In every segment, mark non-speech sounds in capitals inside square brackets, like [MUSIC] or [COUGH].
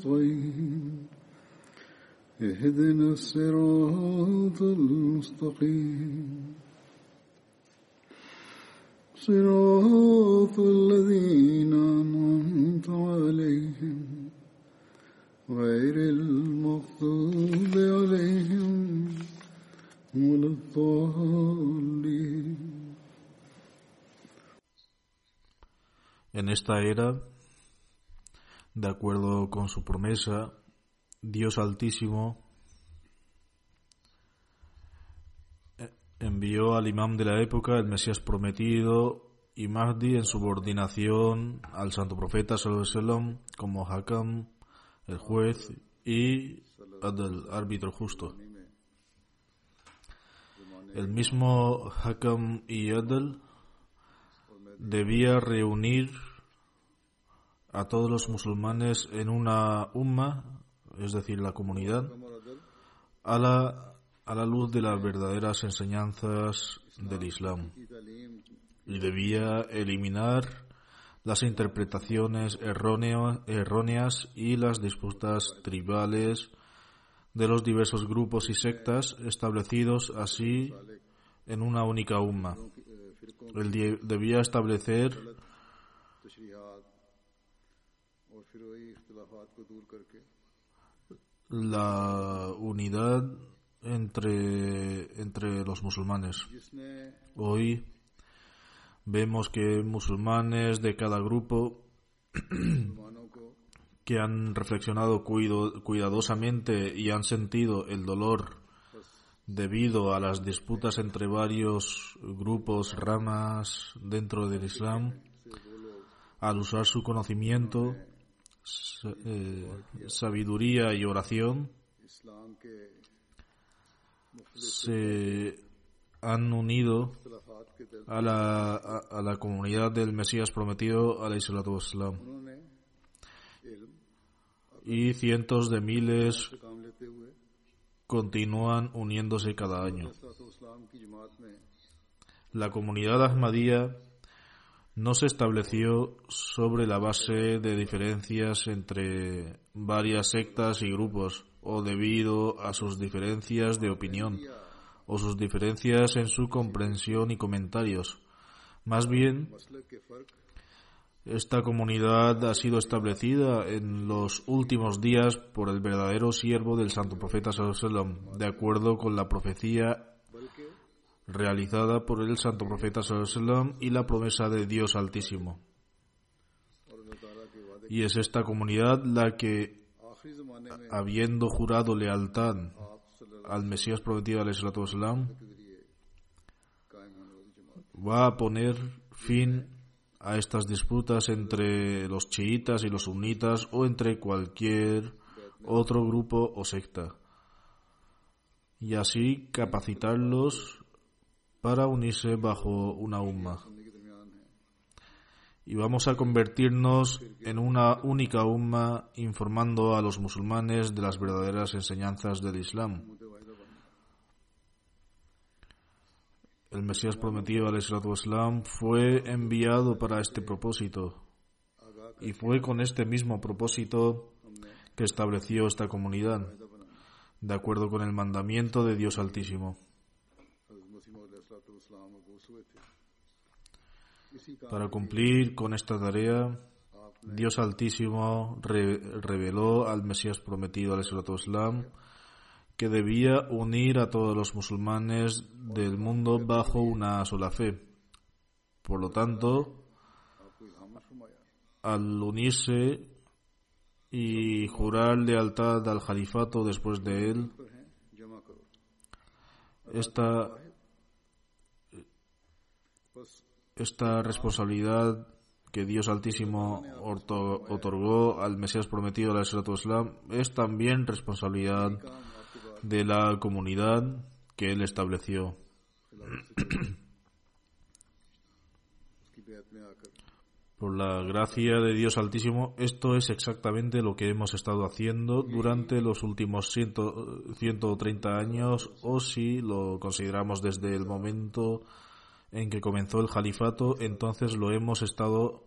نستعين اهدنا الصراط المستقيم. صراط الذين أنعمت عليهم. غير المغضوب عليهم ولا الضالين. En esta era, de acuerdo con su promesa, Dios Altísimo eh, envió al imam de la época, el Mesías prometido, y Mahdi en subordinación al santo profeta wasallam como Hakam, el juez, y el árbitro justo. El mismo Hakam y Adel debía reunir a todos los musulmanes en una umma, es decir, la comunidad, a la, a la luz de las verdaderas enseñanzas del Islam. Y debía eliminar las interpretaciones errónea- erróneas y las disputas tribales de los diversos grupos y sectas establecidos así en una única umma. Debía establecer la unidad entre, entre los musulmanes. Hoy vemos que musulmanes de cada grupo que han reflexionado cuido, cuidadosamente y han sentido el dolor debido a las disputas entre varios grupos, ramas dentro del Islam, al usar su conocimiento eh, sabiduría y oración se han unido a la, a, la comunidad del Mesías prometido, al Islam. Y cientos de miles continúan uniéndose cada año. La comunidad Ahmadía no se estableció sobre la base de diferencias entre varias sectas y grupos o debido a sus diferencias de opinión o sus diferencias en su comprensión y comentarios. Más bien, esta comunidad ha sido establecida en los últimos días por el verdadero siervo del Santo Profeta Sallallahu de acuerdo con la profecía realizada por el santo profeta Sallallahu y la promesa de Dios Altísimo. Y es esta comunidad la que, habiendo jurado lealtad al Mesías prometido al Islam, va a poner fin a estas disputas entre los chiitas y los sunitas o entre cualquier otro grupo o secta y así capacitarlos para unirse bajo una umma. Y vamos a convertirnos en una única umma informando a los musulmanes de las verdaderas enseñanzas del Islam. El Mesías prometido al Islam fue enviado para este propósito. Y fue con este mismo propósito que estableció esta comunidad, de acuerdo con el mandamiento de Dios Altísimo. Para cumplir con esta tarea, Dios Altísimo reveló al Mesías prometido, al Islam, que debía unir a todos los musulmanes del mundo bajo una sola fe. Por lo tanto, al unirse y jurar lealtad al califato después de él, esta Esta responsabilidad que Dios Altísimo otorgó al Mesías prometido, al Islam, es también responsabilidad de la comunidad que él estableció. Por la gracia de Dios Altísimo, esto es exactamente lo que hemos estado haciendo durante los últimos ciento, 130 años, o si lo consideramos desde el momento en que comenzó el califato, entonces lo hemos estado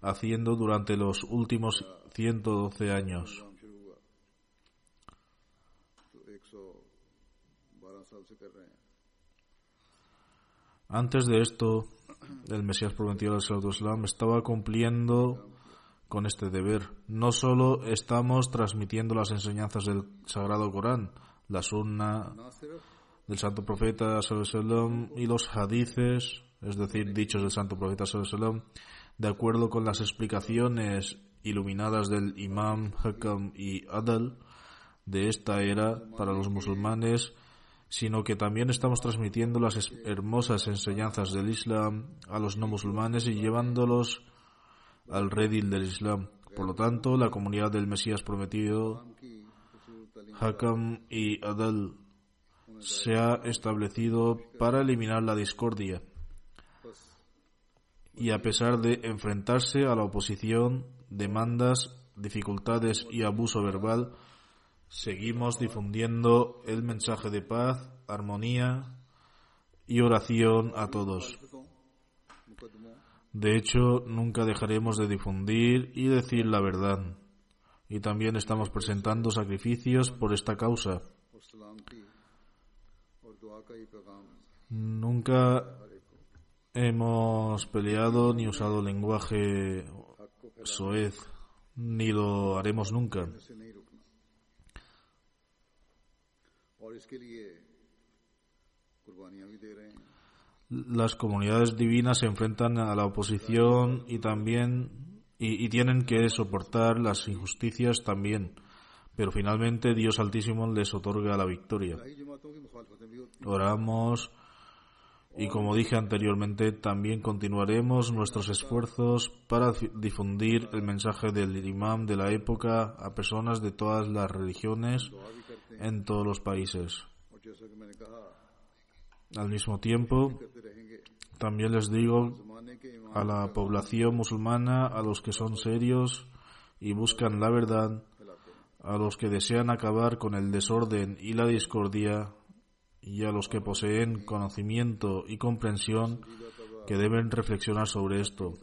haciendo durante los últimos 112 años. Antes de esto, el Mesías prometido del Islam estaba cumpliendo con este deber. No solo estamos transmitiendo las enseñanzas del Sagrado Corán, la Sunna, del santo profeta sallam, y los hadices, es decir, dichos del santo profeta sallam, de acuerdo con las explicaciones iluminadas del imam Hakam y Adal de esta era para los musulmanes, sino que también estamos transmitiendo las hermosas enseñanzas del Islam a los no musulmanes y llevándolos al redil del Islam. Por lo tanto, la comunidad del Mesías prometido, Hakam y Adal, se ha establecido para eliminar la discordia. Y a pesar de enfrentarse a la oposición, demandas, dificultades y abuso verbal, seguimos difundiendo el mensaje de paz, armonía y oración a todos. De hecho, nunca dejaremos de difundir y decir la verdad. Y también estamos presentando sacrificios por esta causa. Nunca hemos peleado ni usado lenguaje soez, ni lo haremos nunca. Las comunidades divinas se enfrentan a la oposición y también y, y tienen que soportar las injusticias también pero finalmente Dios Altísimo les otorga la victoria. Oramos y como dije anteriormente, también continuaremos nuestros esfuerzos para difundir el mensaje del imam de la época a personas de todas las religiones en todos los países. Al mismo tiempo, también les digo a la población musulmana, a los que son serios y buscan la verdad, a los que desean acabar con el desorden y la discordia, y a los que poseen conocimiento y comprensión que deben reflexionar sobre esto.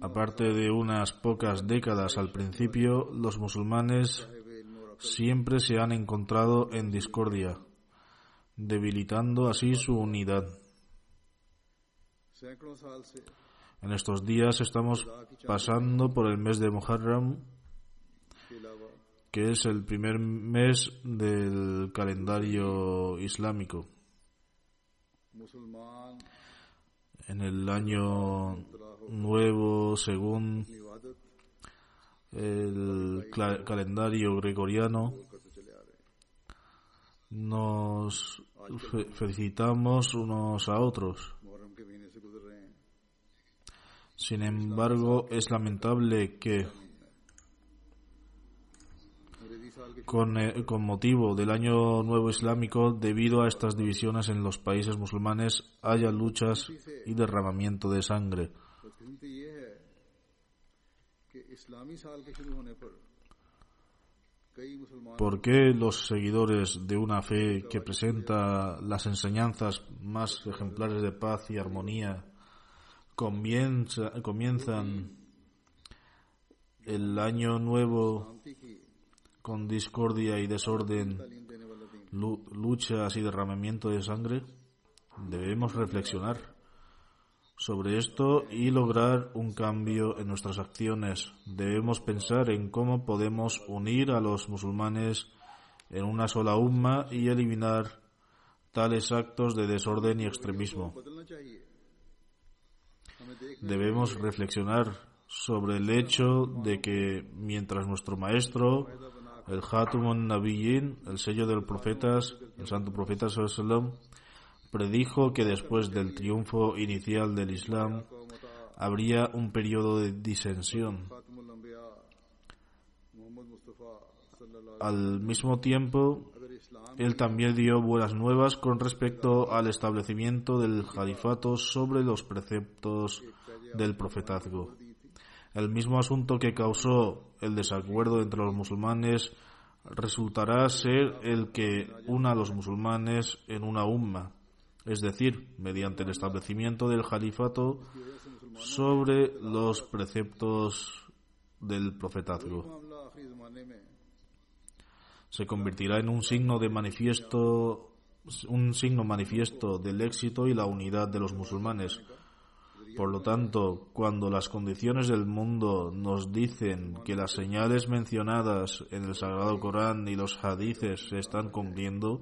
Aparte de unas pocas décadas al principio, los musulmanes siempre se han encontrado en discordia, debilitando así su unidad. En estos días estamos pasando por el mes de Muharram, que es el primer mes del calendario islámico. En el año nuevo, según el calendario gregoriano, nos felicitamos unos a otros. Sin embargo, es lamentable que con, eh, con, motivo del año nuevo islámico, debido a estas divisiones en los países musulmanes, haya luchas y derramamiento de sangre. ¿Por qué los seguidores de una fe que presenta las enseñanzas más ejemplares de paz y armonía comienza, comienzan el año nuevo con discordia y desorden, luchas y derramamiento de sangre, debemos reflexionar sobre esto y lograr un cambio en nuestras acciones. Debemos pensar en cómo podemos unir a los musulmanes en una sola umma y eliminar tales actos de desorden y extremismo. Debemos reflexionar sobre el hecho de que mientras nuestro maestro, el Hatumun Nabiyyin, el sello de los profetas, el santo profeta sallam, predijo que después del triunfo inicial del Islam habría un periodo de disensión. Al mismo tiempo, él también dio buenas nuevas con respecto al establecimiento del califato sobre los preceptos del profetazgo. El mismo asunto que causó el desacuerdo entre los musulmanes resultará ser el que una a los musulmanes en una umma, es decir, mediante el establecimiento del califato sobre los preceptos del profetazgo se convertirá en un signo de manifiesto un signo manifiesto del éxito y la unidad de los musulmanes. Por lo tanto, cuando las condiciones del mundo nos dicen que las señales mencionadas en el Sagrado Corán y los hadices se están cumpliendo,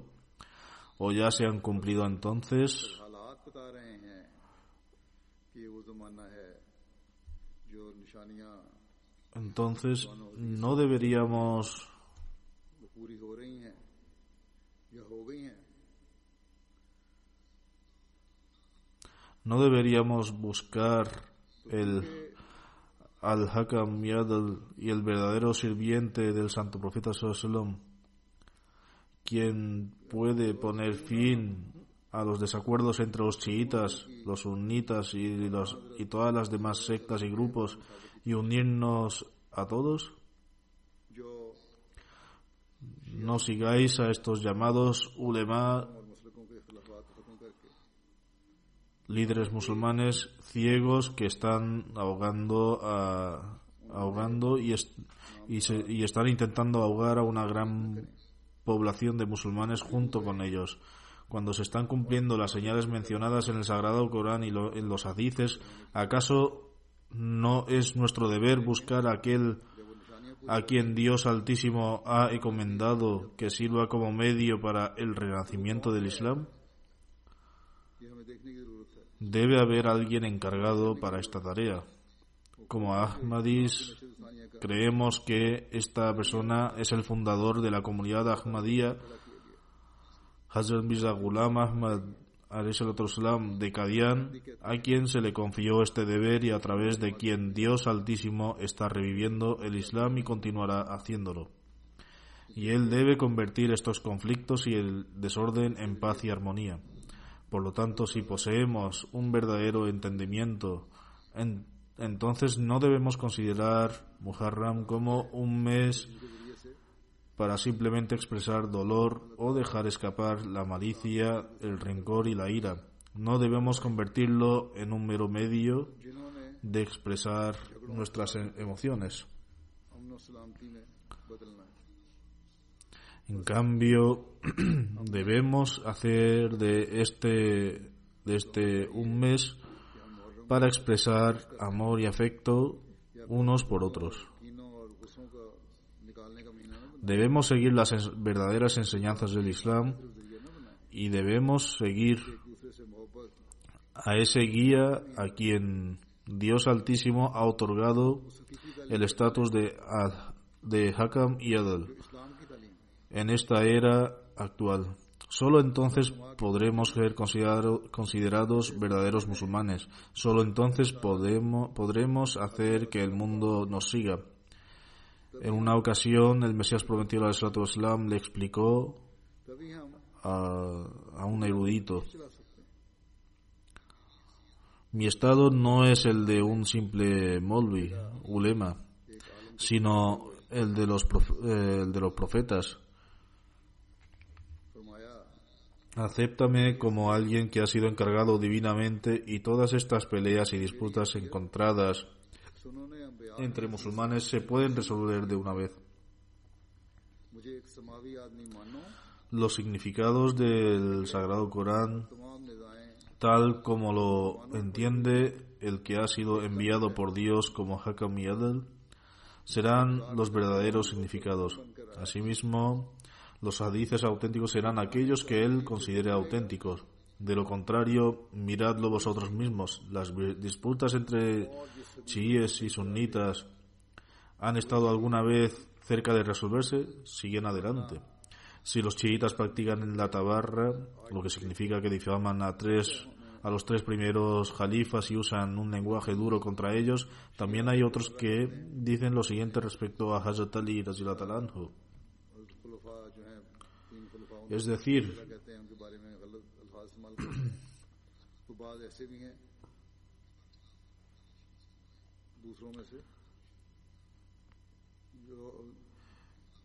o ya se han cumplido entonces, entonces no deberíamos no deberíamos buscar el al-Hakam y el verdadero sirviente del santo profeta sallallahu quien puede poner fin a los desacuerdos entre los chiitas, los sunitas y, los, y todas las demás sectas y grupos y unirnos a todos? No sigáis a estos llamados ulema líderes musulmanes ciegos que están ahogando ahogando y, y, están intentando ahogar a una gran población de musulmanes junto con ellos. Cuando se están cumpliendo las señales mencionadas en el Sagrado Corán y en los hadices, ¿acaso no es nuestro deber buscar a aquel a quien Dios Altísimo ha encomendado que sirva como medio para el renacimiento del Islam? Debe haber alguien encargado para esta tarea. Como Ahmadis, creemos que esta persona es el fundador de la comunidad Ahmadiyya, Hazrat Mirza Ghulam Ahmad de Kadian, a quien se le confió este deber y a través de quien Dios Altísimo está reviviendo el Islam y continuará haciéndolo. Y él debe convertir estos conflictos y el desorden en paz y armonía. Por lo tanto, si poseemos un verdadero entendimiento, entonces no debemos considerar Muharram como un mes para simplemente expresar dolor o dejar escapar la malicia, el rencor y la ira. No debemos convertirlo en un mero medio de expresar nuestras e-, emociones. En cambio, [CLEARS THROAT] debemos hacer de este, de este un mes para expresar amor y afecto unos por otros. Debemos seguir las verdaderas enseñanzas del Islam y debemos seguir a ese guía a quien Dios Altísimo ha otorgado el estatus de, de Hakam y Adal en esta era actual. Solo entonces podremos ser considerados verdaderos musulmanes. Solo entonces podemos, podremos hacer que el mundo nos siga. En una ocasión, el Mesías prometido al Islam le explicó a, un erudito: Mi estado no es el de un simple molvi, ulema, sino el de los, eh, el de los profetas. Acéptame como alguien que ha sido encargado divinamente y todas estas peleas y disputas encontradas entre musulmanes se pueden resolver de una vez. Los significados del Sagrado Corán tal como lo entiende el que ha sido enviado por Dios como Hakam y Adel, serán los verdaderos significados. Asimismo, los hadices auténticos serán aquellos que él considere auténticos. De lo contrario, miradlo vosotros mismos. Las disputas entre chiíes y sunitas han estado alguna vez cerca de resolverse, siguen adelante. Si los chiitas practican en la tabarra, lo que significa que difaman a tres a los tres primeros jalifas y usan un lenguaje duro contra ellos, también hay otros que dicen lo siguiente respecto a Hazrat Ali anhu. Es decir,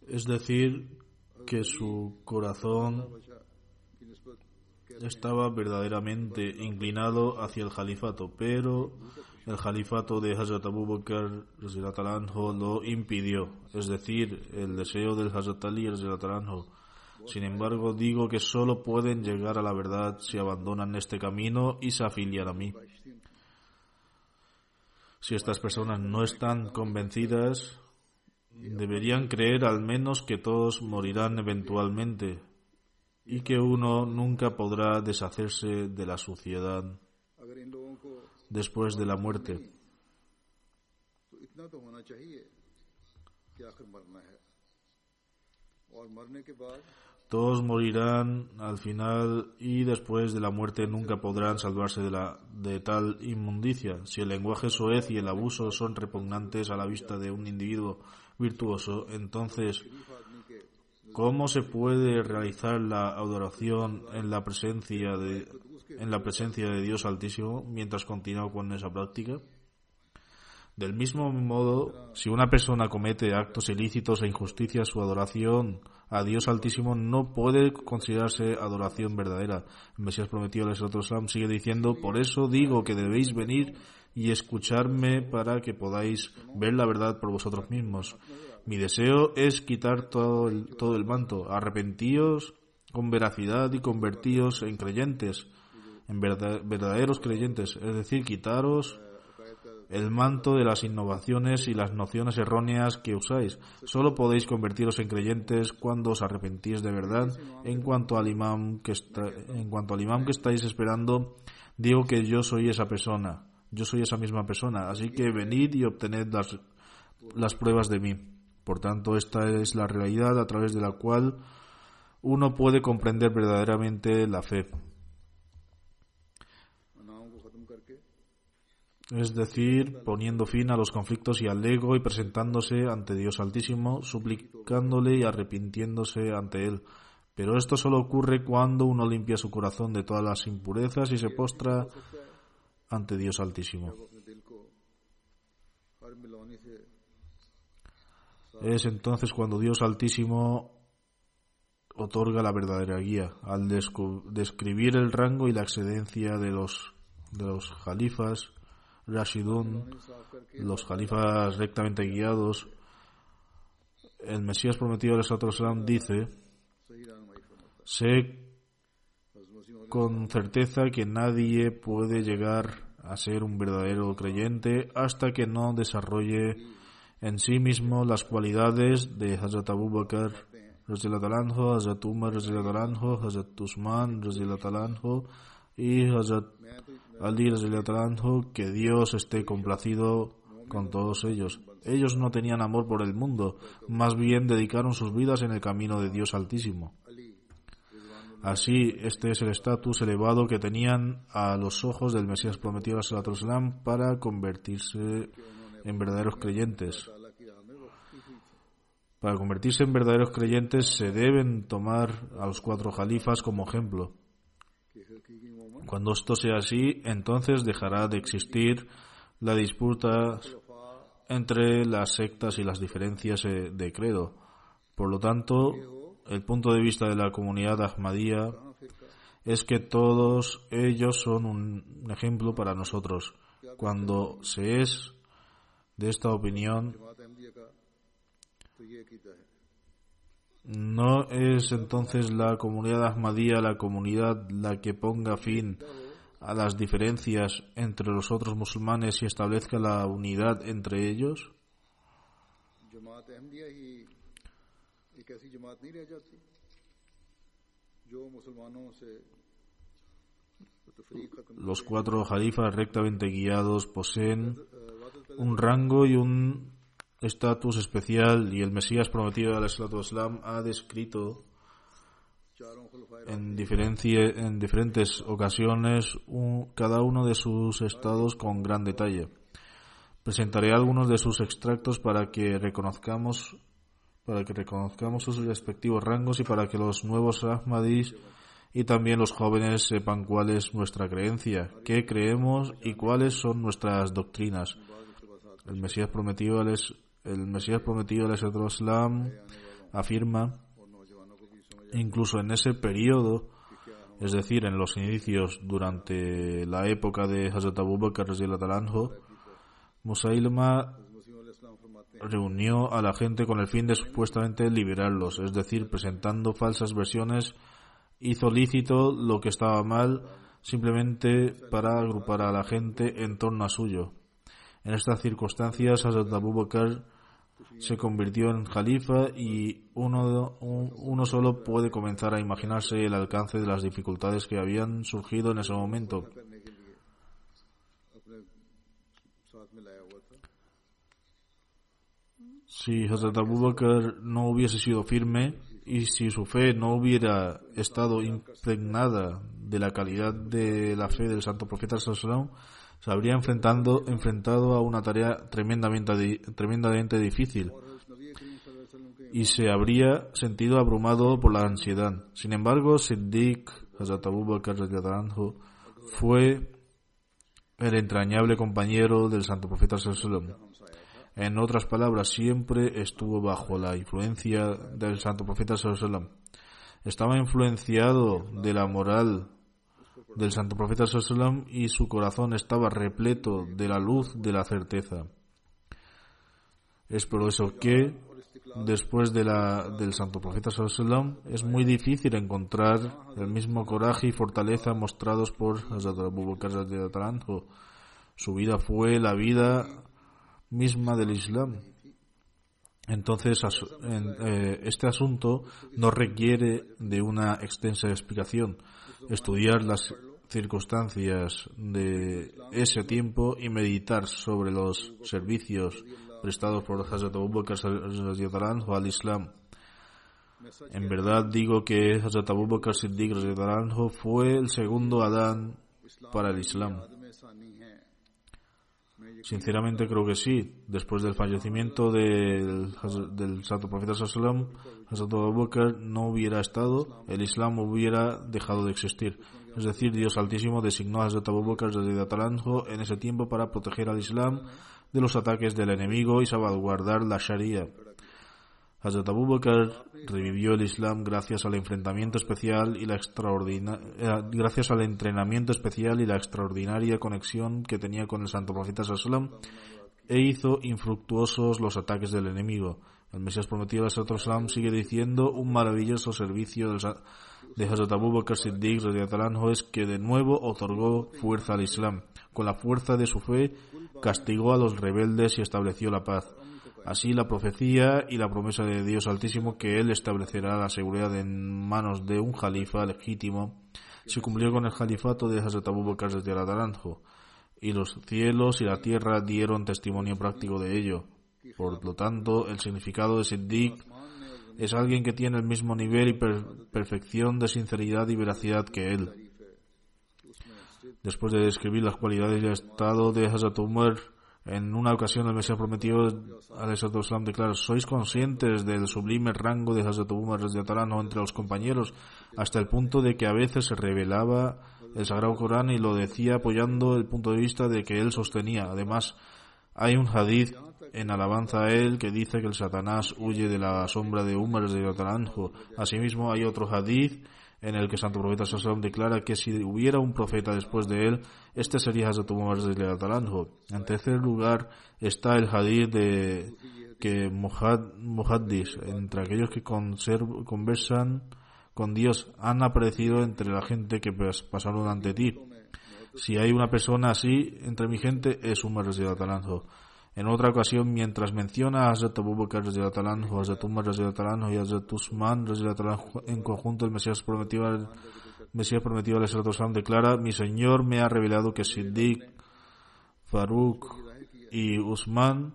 es decir, que su corazón estaba verdaderamente inclinado hacia el califato, pero el califato de Hazrat Abu Bakr lo impidió, es decir, el deseo del Hazrat Ali Sin embargo, digo que solo pueden llegar a la verdad si abandonan este camino y se afilian a mí. Si estas personas no están convencidas, deberían creer al menos que todos morirán eventualmente, y que uno nunca podrá deshacerse de la suciedad después de la muerte. Todos morirán al final y después de la muerte nunca podrán salvarse de, la, de tal inmundicia. Si el lenguaje soez y el abuso son repugnantes a la vista de un individuo virtuoso, entonces ¿Cómo se puede realizar la adoración en la presencia de, en la presencia de Dios Altísimo mientras continúa con esa práctica? Del mismo modo, si una persona comete actos ilícitos e injusticias, su adoración a Dios Altísimo no puede considerarse adoración verdadera. El Mesías prometido, el Islam, sigue diciendo, por eso digo que debéis venir y escucharme para que podáis ver la verdad por vosotros mismos. Mi deseo es quitar todo el, todo el manto. Arrepentíos con veracidad y convertíos en creyentes, en verdaderos creyentes. Es decir, quitaros el manto de las innovaciones y las nociones erróneas que usáis. Solo podéis convertiros en creyentes cuando os arrepentís de verdad. En cuanto al imam que, en cuanto al imam que estáis esperando, digo que yo soy esa persona. Yo soy esa misma persona. Así que venid y obtened las pruebas de mí. Por tanto, esta es la realidad a través de la cual uno puede comprender verdaderamente la fe. Es decir, poniendo fin a los conflictos y al ego y presentándose ante Dios Altísimo, suplicándole y arrepintiéndose ante Él. Pero esto solo ocurre cuando uno limpia su corazón de todas las impurezas y se postra ante Dios Altísimo. Es entonces cuando Dios Altísimo otorga la verdadera guía. Al describir el rango y la excedencia de los, de los jalifas, Rashidun, los jalifas rectamente guiados, el Mesías prometido de dice, sé con certeza que nadie puede llegar a ser un verdadero creyente hasta que no desarrolle en sí mismo las cualidades de Hazrat Abu Bakr, Hazrat Umar, Hazrat Usman, y Hazrat Ali, que Dios esté complacido con todos ellos. Ellos no tenían amor por el mundo, más bien dedicaron sus vidas en el camino de Dios Altísimo. Así, este es el estatus elevado que tenían a los ojos del Mesías prometido a para convertirse en verdaderos creyentes. Para convertirse en verdaderos creyentes se deben tomar a los cuatro jalifas como ejemplo. Cuando esto sea así, entonces dejará de existir la disputa entre las sectas y las diferencias eh, de credo. Por lo tanto, el punto de vista de la comunidad Ahmadía es que todos ellos son un ejemplo para nosotros. Cuando se es de esta opinión, ¿No es entonces la comunidad Ahmadía la comunidad la que ponga fin a las diferencias entre los otros musulmanes y establezca la unidad entre ellos? Los cuatro jalifas rectamente guiados poseen un rango y un estatus especial y el Mesías prometido al Islam ha descrito en, en diferentes ocasiones cada uno de sus estados con gran detalle. Presentaré algunos de sus extractos para que reconozcamos para que reconozcamos sus respectivos rangos y para que los nuevos Ahmadis y también los jóvenes sepan cuál es nuestra creencia, qué creemos y cuáles son nuestras doctrinas. El Mesías prometido al es el Mesías prometido, el Islam, afirma, incluso en ese periodo, es decir, en los inicios durante la época de Hazrat Abu Bakr Musailma reunió a la gente con el fin de supuestamente liberarlos, es decir, presentando falsas versiones, hizo lícito lo que estaba mal simplemente para agrupar a la gente en torno a suyo. En estas circunstancias, Hazrat Abu Bakr se convirtió en califa y uno, uno solo puede comenzar a imaginarse el alcance de las dificultades que habían surgido en ese momento. Si Hazrat Abu Bakr no hubiese sido firme y si su fe no hubiera estado impregnada de la calidad de la fe del Santo Profeta Sallallahu se habría enfrentando, enfrentado a una tarea tremendamente, tremendamente difícil y se habría sentido abrumado por la ansiedad. Sin embargo, Siddiq Hazrat Abu fue el entrañable compañero del Santo Profeta Sallallahu En otras palabras, siempre estuvo bajo la influencia del Santo Profeta Sallallahu Estaba influenciado de la moral del santo profeta sallallahu y su corazón estaba repleto de la luz de la certeza. Es por eso que después de la, del santo profeta sallallahu es muy difícil encontrar el mismo coraje y fortaleza mostrados por Hazrat Abu Bakr. Su vida fue la vida misma del Islam. Entonces, eh, este asunto no requiere de una extensa explicación. Estudiar las circunstancias de ese tiempo y meditar sobre los servicios prestados por Hazrat Abu Bakr al Islam. En verdad digo que Hazrat Abu Bakr Siddiq fue el segundo Adán para el Islam. Sinceramente creo que sí. Después del fallecimiento del, del Santo Profeta Sallam, Hazrat Abu Bakr no hubiera estado, el Islam hubiera dejado de existir. Es decir, Dios Altísimo designó a Hazrat Abu Bakr radiyallahu anhu en ese tiempo para proteger al Islam de los ataques del enemigo y salvaguardar la Sharia. Hazrat Abu Bakr revivió el Islam gracias al enfrentamiento especial y la eh, gracias al entrenamiento especial y la extraordinaria conexión que tenía con el Santo Profeta Sallam e hizo infructuosos los ataques del enemigo. El Mesías prometido al Sallam sigue diciendo un maravilloso servicio del de Hazrat Abu Bakr Siddiq es que de nuevo otorgó fuerza al Islam. Con la fuerza de su fe castigó a los rebeldes y estableció la paz. Así la profecía y la promesa de Dios Altísimo que Él establecerá la seguridad en manos de un califa legítimo se cumplió con el califato de Hazrat Abu Bakr y los cielos y la tierra dieron testimonio práctico de ello. Por lo tanto, el significado de Siddiq es alguien que tiene el mismo nivel y per- perfección de sinceridad y veracidad que él. Después de describir las cualidades y estado de Hazrat Umar, en una ocasión el Mesías prometido al Islam declara, ¿sois conscientes del sublime rango de Hazrat Umar radiyallahu anhu entre los compañeros hasta el punto de que a veces se revelaba el Sagrado Corán y lo decía apoyando el punto de vista de que él sostenía. Además, hay un hadith en alabanza a él que dice que el Satanás huye de la sombra de Umar radiyallahu anhu. Asimismo, hay otro hadith en el que Santo Profeta Sallallahu declara que si hubiera un profeta después de él, este sería Hazrat Umar radiyallahu anhu. En tercer lugar está el hadith de que Muhad- Muhaddis, entre aquellos que conversan con Dios, han aparecido entre la gente que pas- pasaron ante ti. Si hay una persona así entre mi gente, es Umar Anhu. En otra ocasión, mientras menciona a Hazrat Abu Bakr Anhu, Hazrat Umar y Hazrat Usman en conjunto, el Mesías prometido, el Mesías prometido al declara, mi Señor me ha revelado que Siddiq, Farouk y Usman,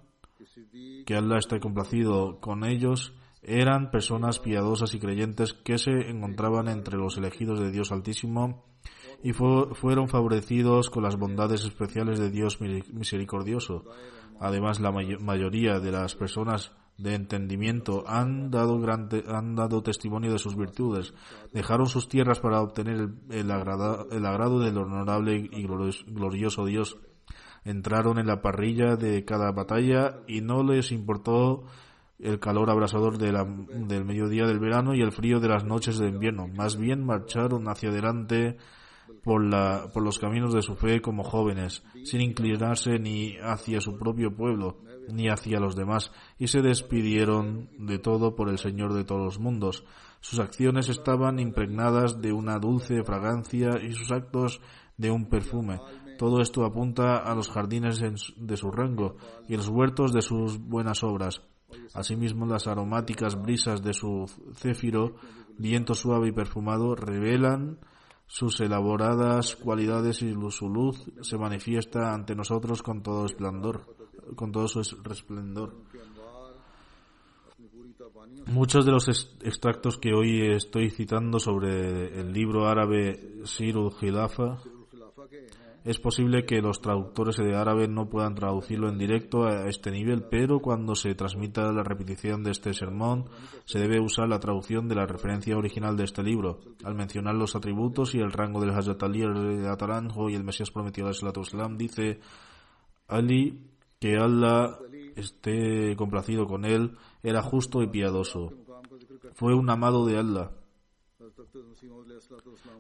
que Allah está complacido con ellos, eran personas piadosas y creyentes que se encontraban entre los elegidos de Dios Altísimo y fueron favorecidos con las bondades especiales de Dios misericordioso. Además, la mayoría de las personas de entendimiento han dado, han dado testimonio de sus virtudes. Dejaron sus tierras para obtener el, agrado del honorable y glorioso Dios. Entraron en la parrilla de cada batalla y no les importó el calor abrasador del mediodía del verano y el frío de las noches de invierno. Más bien marcharon hacia adelante por, la, por los caminos de su fe como jóvenes, sin inclinarse ni hacia su propio pueblo, ni hacia los demás, y se despidieron de todo por el Señor de todos los mundos. Sus acciones estaban impregnadas de una dulce fragancia y sus actos de un perfume. Todo esto apunta a los jardines de su rango y los huertos de sus buenas obras. Asimismo, las aromáticas brisas de su céfiro, viento suave y perfumado, revelan sus elaboradas cualidades y su luz se manifiesta ante nosotros con todo esplendor, con todo su resplendor. Muchos de los extractos que hoy estoy citando sobre el libro árabe Sirul Khilafa es posible que los traductores de árabe no puedan traducirlo en directo a este nivel, pero cuando se transmita la repetición de este sermón, se debe usar la traducción de la referencia original de este libro. Al mencionar los atributos y el rango del Hazrat Ali, el Ataranjo y el Mesías prometido al Islam, dice Ali que Allah esté complacido con él, era justo y piadoso. Fue un amado de Allah.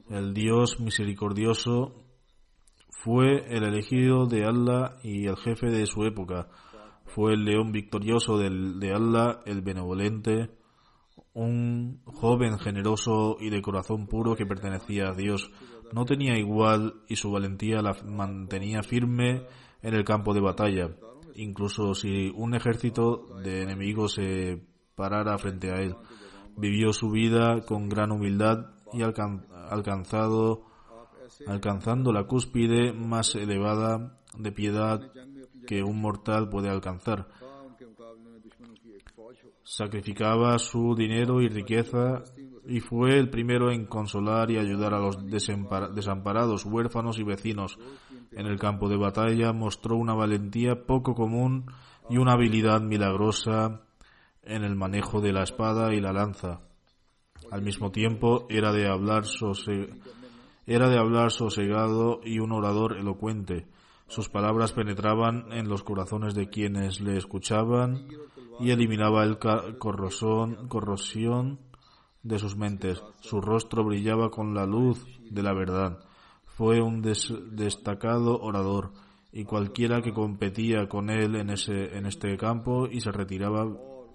El Dios misericordioso fue el elegido de Allah y el jefe de su época. Fue el león victorioso de Allah, el benevolente, un joven generoso y de corazón puro que pertenecía a Dios. No tenía igual y su valentía la mantenía firme en el campo de batalla. Incluso si un ejército de enemigos se parara frente a él. Vivió su vida con gran humildad y alcanzado alcanzando la cúspide más elevada de piedad que un mortal puede alcanzar. Sacrificaba su dinero y riqueza y fue el primero en consolar y ayudar a los desamparados, huérfanos y vecinos. En el campo de batalla mostró una valentía poco común y una habilidad milagrosa en el manejo de la espada y la lanza. Al mismo tiempo era de hablar era de hablar sosegado y un orador elocuente. Sus palabras penetraban en los corazones de quienes le escuchaban y eliminaba el corrosión, corrosión de sus mentes. Su rostro brillaba con la luz de la verdad. Fue un destacado orador y cualquiera que competía con él en, ese, en este campo y se retiraba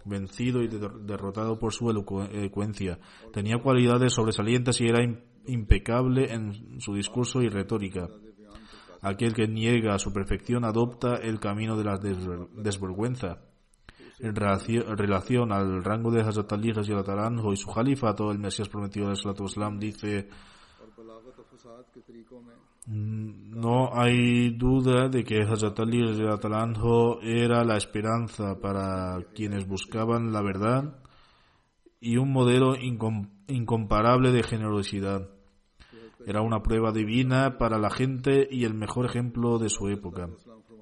vencido y derrotado por su elocuencia. Tenía cualidades sobresalientes y era impecable en su discurso y retórica. Aquel que niega su perfección adopta el camino de la desvergüenza. En relación, al rango de Hazrat Ali y su califato, el Mesías prometido de dice mm, no hay duda de que Hazrat Ali era la esperanza para quienes buscaban la verdad y un modelo incomparable de generosidad. Era una prueba divina para la gente y el mejor ejemplo de su época.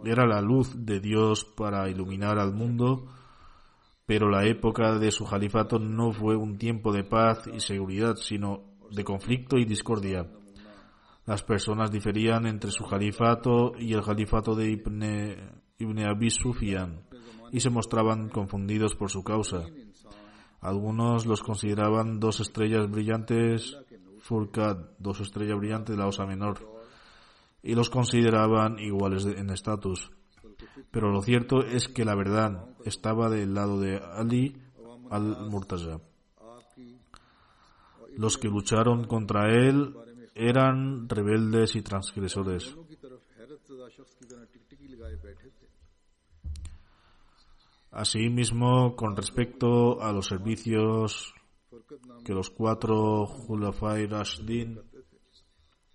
Era la luz de Dios para iluminar al mundo, pero la época de su califato no fue un tiempo de paz y seguridad, sino de conflicto y discordia. Las personas diferían entre su califato y el califato de Ibn, Ibn Abi Sufyan y se mostraban confundidos por su causa. Algunos los consideraban dos estrellas brillantes Furcat, dos estrellas brillantes de la Osa Menor, y los consideraban iguales en estatus. Pero lo cierto es que la verdad estaba del lado de Ali al-Murtaza. Los que lucharon contra él eran rebeldes y transgresores. Asimismo, con respecto a los servicios que los cuatro Julafai Rashdin,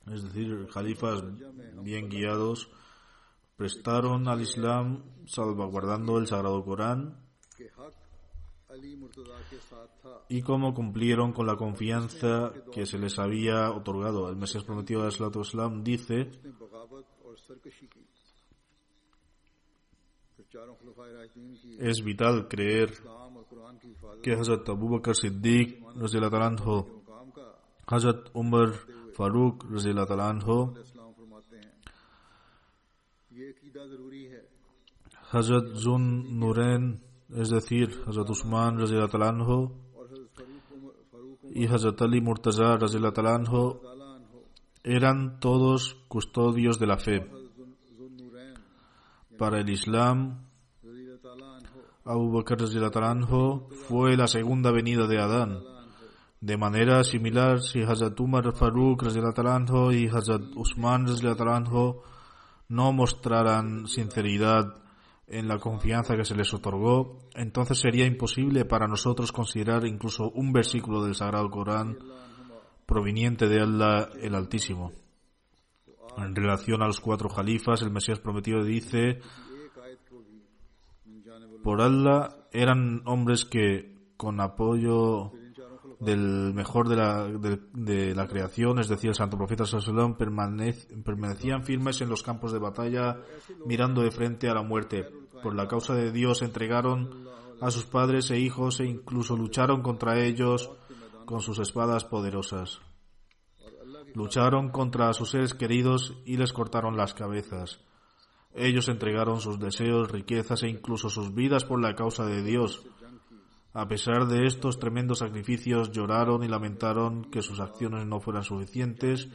es decir, califas bien guiados, prestaron al Islam salvaguardando el Sagrado Corán y cómo cumplieron con la confianza que se les había otorgado. El Mesías prometido de Islam dice es vital creer que Hazrat Abu Bakr Siddiq, anhu, Hazrat Umar Farooq, Hazrat Zun Nuren, es decir, Hazrat Usman y Hazrat Ali Murtaza eran todos custodios de la fe para el Islam, Abu Bakr fue la segunda venida de Adán. De manera similar, si Hazrat Umar Farooq y Hazrat Usman no mostraran sinceridad en la confianza que se les otorgó, entonces sería imposible para nosotros considerar incluso un versículo del Sagrado Corán proveniente de Allah el Altísimo. En relación a los cuatro jalifas, el Mesías prometido dice, por Allah eran hombres que con apoyo del mejor de la, de, la creación, es decir, el santo profeta Sallallahu permanecían firmes en los campos de batalla mirando de frente a la muerte. Por la causa de Dios entregaron a sus padres e hijos e incluso lucharon contra ellos con sus espadas poderosas. Lucharon contra sus seres queridos y les cortaron las cabezas. Ellos entregaron sus deseos, riquezas e incluso sus vidas por la causa de Dios. A pesar de estos tremendos sacrificios, lloraron y lamentaron que sus acciones no fueran suficientes,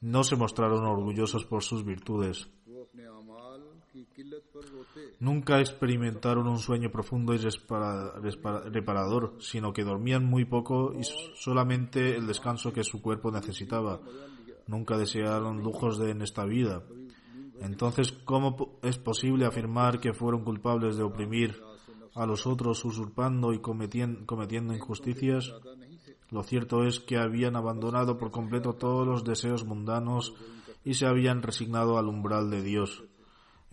no se mostraron orgullosos por sus virtudes. Nunca experimentaron un sueño profundo y reparador, sino que dormían muy poco y solamente el descanso que su cuerpo necesitaba. Nunca desearon lujos de en esta vida. Entonces, ¿cómo es posible afirmar que fueron culpables de oprimir a los otros usurpando y cometien- cometiendo injusticias? Lo cierto es que habían abandonado por completo todos los deseos mundanos y se habían resignado al umbral de Dios.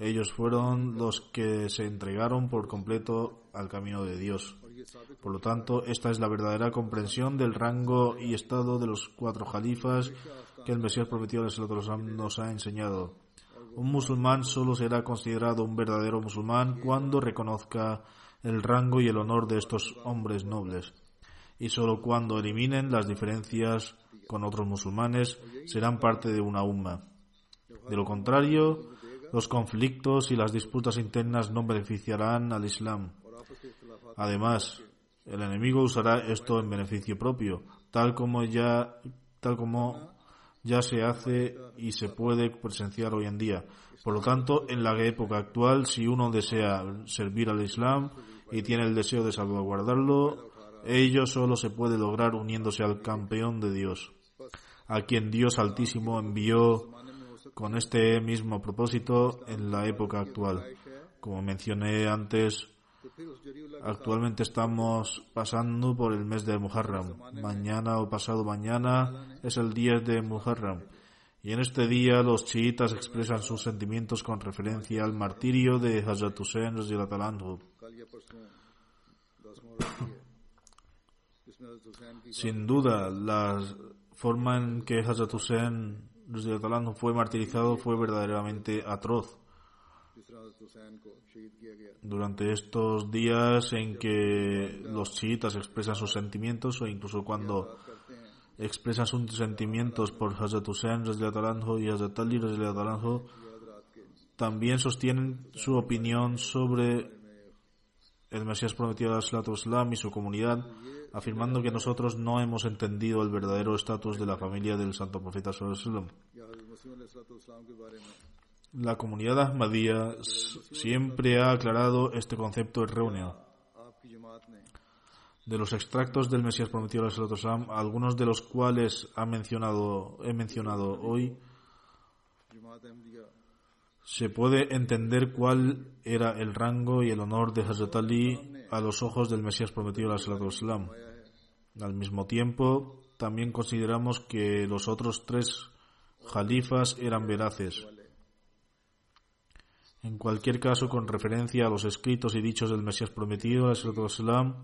Ellos fueron los que se entregaron por completo al camino de Dios. Por lo tanto, esta es la verdadera comprensión del rango y estado de los cuatro califas que el Mesías prometido nos ha enseñado. Un musulmán solo será considerado un verdadero musulmán cuando reconozca el rango y el honor de estos hombres nobles. Y solo cuando eliminen las diferencias con otros musulmanes serán parte de una umma. De lo contrario, los conflictos y las disputas internas no beneficiarán al Islam. Además, el enemigo usará esto en beneficio propio, tal como ya, tal como ya se hace y se puede presenciar hoy en día. Por lo tanto, en la época actual, si uno desea servir al Islam y tiene el deseo de salvaguardarlo, ello solo se puede lograr uniéndose al campeón de Dios, a quien Dios Altísimo envió con este mismo propósito en la época actual. Como mencioné antes, actualmente estamos pasando por el mes de Muharram. Mañana o pasado mañana es el día de Muharram. Y en este día los chiitas expresan sus sentimientos con referencia al martirio de Hazrat Hussein Sin duda, la forma en que Hazrat Hussein desde fue martirizado fue verdaderamente atroz. Durante estos días en que los chiitas expresan sus sentimientos o incluso cuando expresan sus sentimientos por Hazrat Hussein Talanjo y Hazrat Ali Talanjo, también sostienen su opinión sobre el Mesías prometido a al Islam y su comunidad, afirmando que nosotros no hemos entendido el verdadero estatus de la familia del Santo Profeta Sallallahu La comunidad Ahmadía siempre ha aclarado este concepto erróneo. De los extractos del Mesías prometido a al Islam, algunos de los cuales ha mencionado, he mencionado hoy, se puede entender cuál era el rango y el honor de Hazrat Ali a los ojos del Mesías prometido al Islam. Al mismo tiempo, también consideramos que los otros tres jalifas eran veraces. En cualquier caso, con referencia a los escritos y dichos del Mesías prometido al Islam,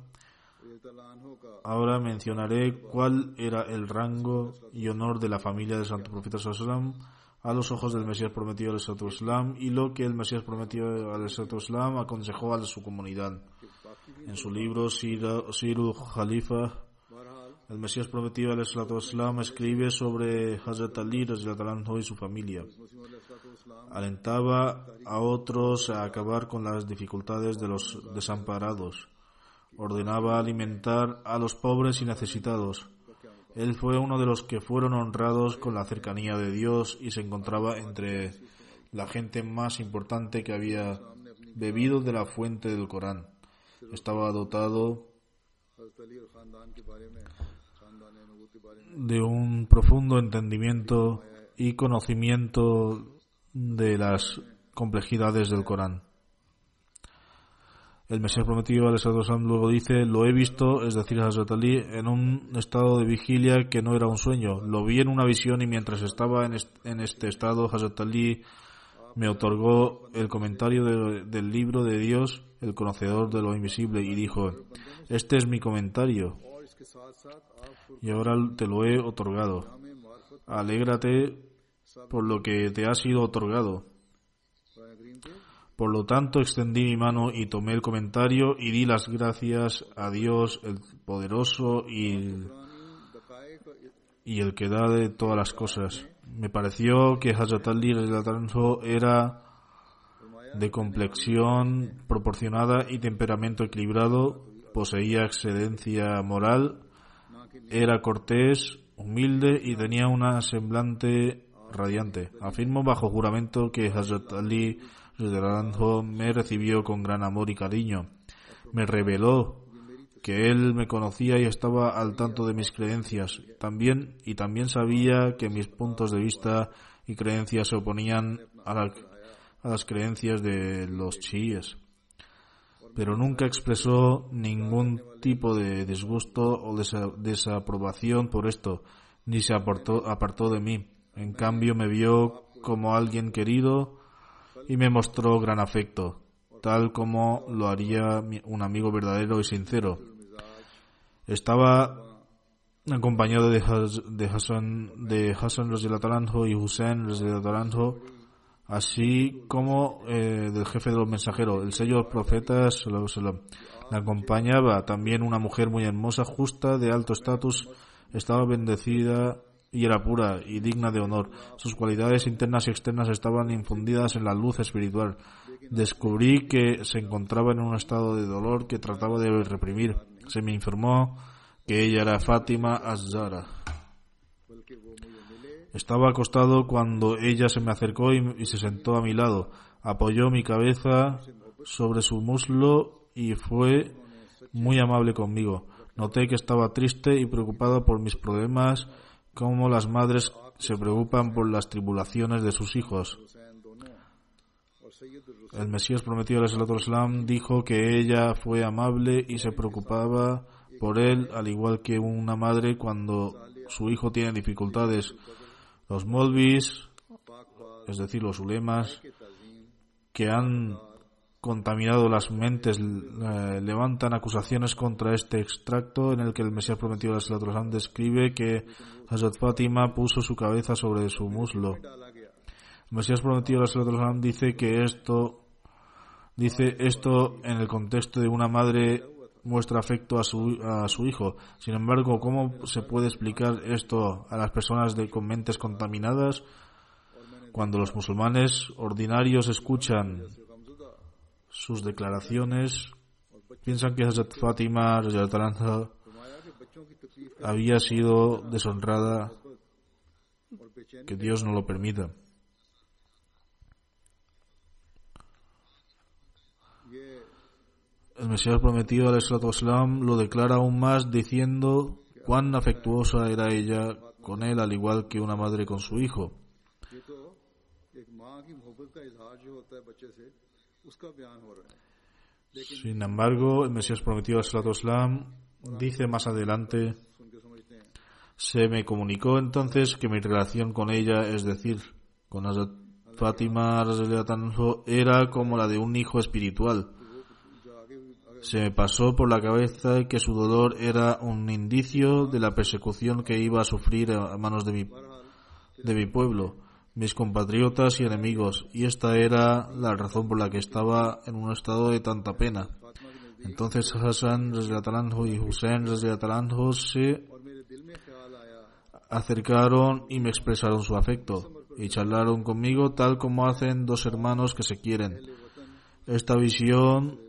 ahora mencionaré cuál era el rango y honor de la familia del Santo Profeta Islam a los ojos del Mesías prometido al Islam y lo que el Mesías prometido al Islam aconsejó a su comunidad. En su libro Siru Khalifa, el Mesías prometido al Islam escribe sobre Hazrat Ali y su familia. Alentaba a otros a acabar con las dificultades de los desamparados. Ordenaba alimentar a los pobres y necesitados él fue uno de los que fueron honrados con la cercanía de Dios y se encontraba entre la gente más importante que había bebido de la fuente del Corán. Estaba dotado de un profundo entendimiento y conocimiento de las complejidades del Corán. El Mesías prometido, Alessandro luego dice, lo he visto, es decir, a Satali, en un estado de vigilia que no era un sueño. Lo vi en una visión y mientras estaba en, en este estado, Hazatali me otorgó el comentario del libro de Dios, el conocedor de lo invisible, y dijo, este es mi comentario y ahora te lo he otorgado. Alégrate por lo que te ha sido otorgado. Por lo tanto, extendí mi mano y tomé el comentario y di las gracias a Dios, el poderoso y, y el que da de todas las cosas. Me pareció que Hazrat Ali era de complexión proporcionada y temperamento equilibrado, poseía excedencia moral, era cortés, humilde y tenía una semblante radiante. Afirmo bajo juramento que Hazrat Ali anhu me recibió con gran amor y cariño. Me reveló que él me conocía y estaba al tanto de mis creencias. También y también sabía que mis puntos de vista y creencias se oponían a, la- a las creencias de los chiíes. Pero nunca expresó ningún tipo de disgusto o desa- desaprobación por esto, ni se apartó de mí. En cambio me vio como alguien querido y me mostró gran afecto, tal como lo haría un amigo verdadero y sincero. Estaba acompañado de, Has- de Hassan, de Hassan y Hussein anhu, así como eh, del jefe de los mensajeros, el sello de los profetas. La acompañaba también una mujer muy hermosa, justa, de alto estatus, estaba bendecida y era pura y digna de honor. Sus cualidades internas y externas estaban infundidas en la luz espiritual. Descubrí que se encontraba en un estado de dolor que trataba de reprimir. Se me informó que ella era Fátima Azara. Estaba acostado cuando ella se me acercó y, se sentó a mi lado. Apoyó mi cabeza sobre su muslo y fue muy amable conmigo. Noté que estaba triste y preocupada por mis problemas cómo las madres se preocupan por las tribulaciones de sus hijos. El Mesías prometido al Islam dijo que ella fue amable y se preocupaba por él, al igual que una madre cuando su hijo tiene dificultades. Los molvis, es decir, los ulemas, que han contaminado las mentes eh, levantan acusaciones contra este extracto en el que el Mesías prometido de la Torah describe que Hazrat Fátima puso su cabeza sobre su muslo. El Mesías prometido de la Torah dice que esto dice esto en el contexto de una madre muestra afecto a su, a su hijo. Sin embargo, ¿cómo se puede explicar esto a las personas de, con mentes contaminadas? Cuando los musulmanes ordinarios escuchan sus declaraciones. Piensan que Hazrat Fátima había sido deshonrada. Que Dios no lo permita. El Mesías prometido, al lo declara aún más diciendo cuán afectuosa era ella con él, al igual que una madre con su hijo. Sin embargo, el Mesías prometido Islam dice más adelante, se me comunicó entonces que mi relación con ella, es decir, con la Fátima era como la de un hijo espiritual. Se me pasó por la cabeza que su dolor era un indicio de la persecución que iba a sufrir a manos de mi, de mi pueblo mis compatriotas y enemigos, y esta era la razón por la que estaba en un estado de tanta pena. Entonces Hassan y Hussein se acercaron y me expresaron su afecto y charlaron conmigo tal como hacen dos hermanos que se quieren. Esta visión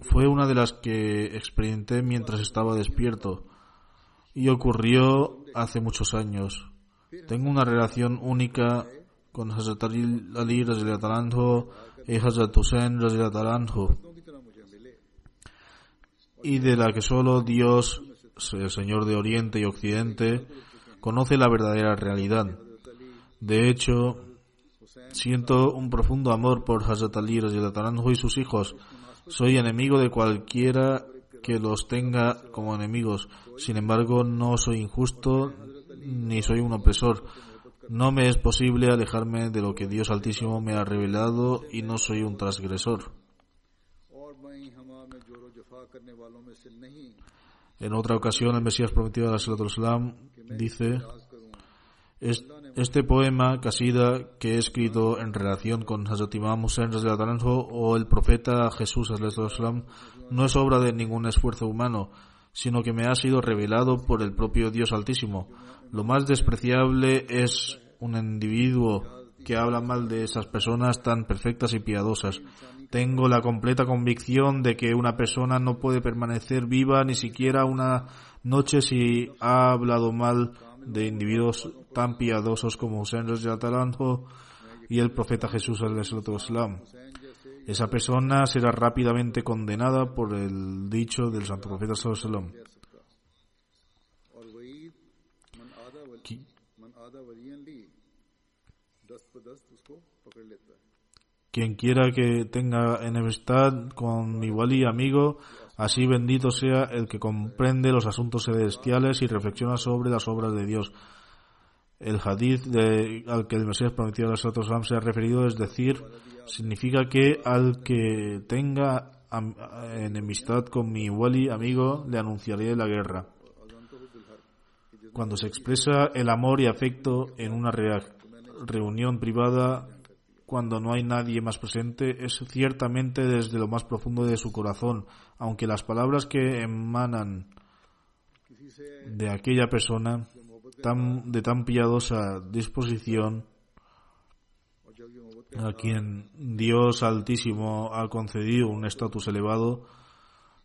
fue una de las que experimenté mientras estaba despierto y ocurrió hace muchos años. Tengo una relación única con Hazrat Ali y Hazrat Hussein y de la que solo Dios, el Señor de Oriente y Occidente, conoce la verdadera realidad. De hecho, siento un profundo amor por Hazrat Ali y sus hijos. Soy enemigo de cualquiera que los tenga como enemigos. Sin embargo, no soy injusto ni soy un opresor. No me es posible alejarme de lo que Dios Altísimo me ha revelado y no soy un transgresor. En otra ocasión, el Mesías prometido de la Islam dice, este poema, Casida, que he escrito en relación con Hazrat Imam Hussein o el profeta Jesús, no es obra de ningún esfuerzo humano sino que me ha sido revelado por el propio Dios Altísimo. Lo más despreciable es un individuo que habla mal de esas personas tan perfectas y piadosas. Tengo la completa convicción de que una persona no puede permanecer viva ni siquiera una noche si ha hablado mal de individuos tan piadosos como Hussein y el profeta Jesús wasallam. Esa persona será rápidamente condenada por el dicho del Santo Profeta Sallallahu Quien quiera que tenga enemistad con mi wali amigo, así bendito sea el que comprende los asuntos celestiales y reflexiona sobre las obras de Dios. El hadith de, al que el Mesías prometido a nosotros se ha referido, es decir, significa que al que tenga enemistad con mi wali amigo, le anunciaré la guerra. Cuando se expresa el amor y afecto en una reunión privada, cuando no hay nadie más presente, es ciertamente desde lo más profundo de su corazón, aunque las palabras que emanan de aquella persona de tan piadosa disposición a quien Dios Altísimo ha concedido un estatus elevado,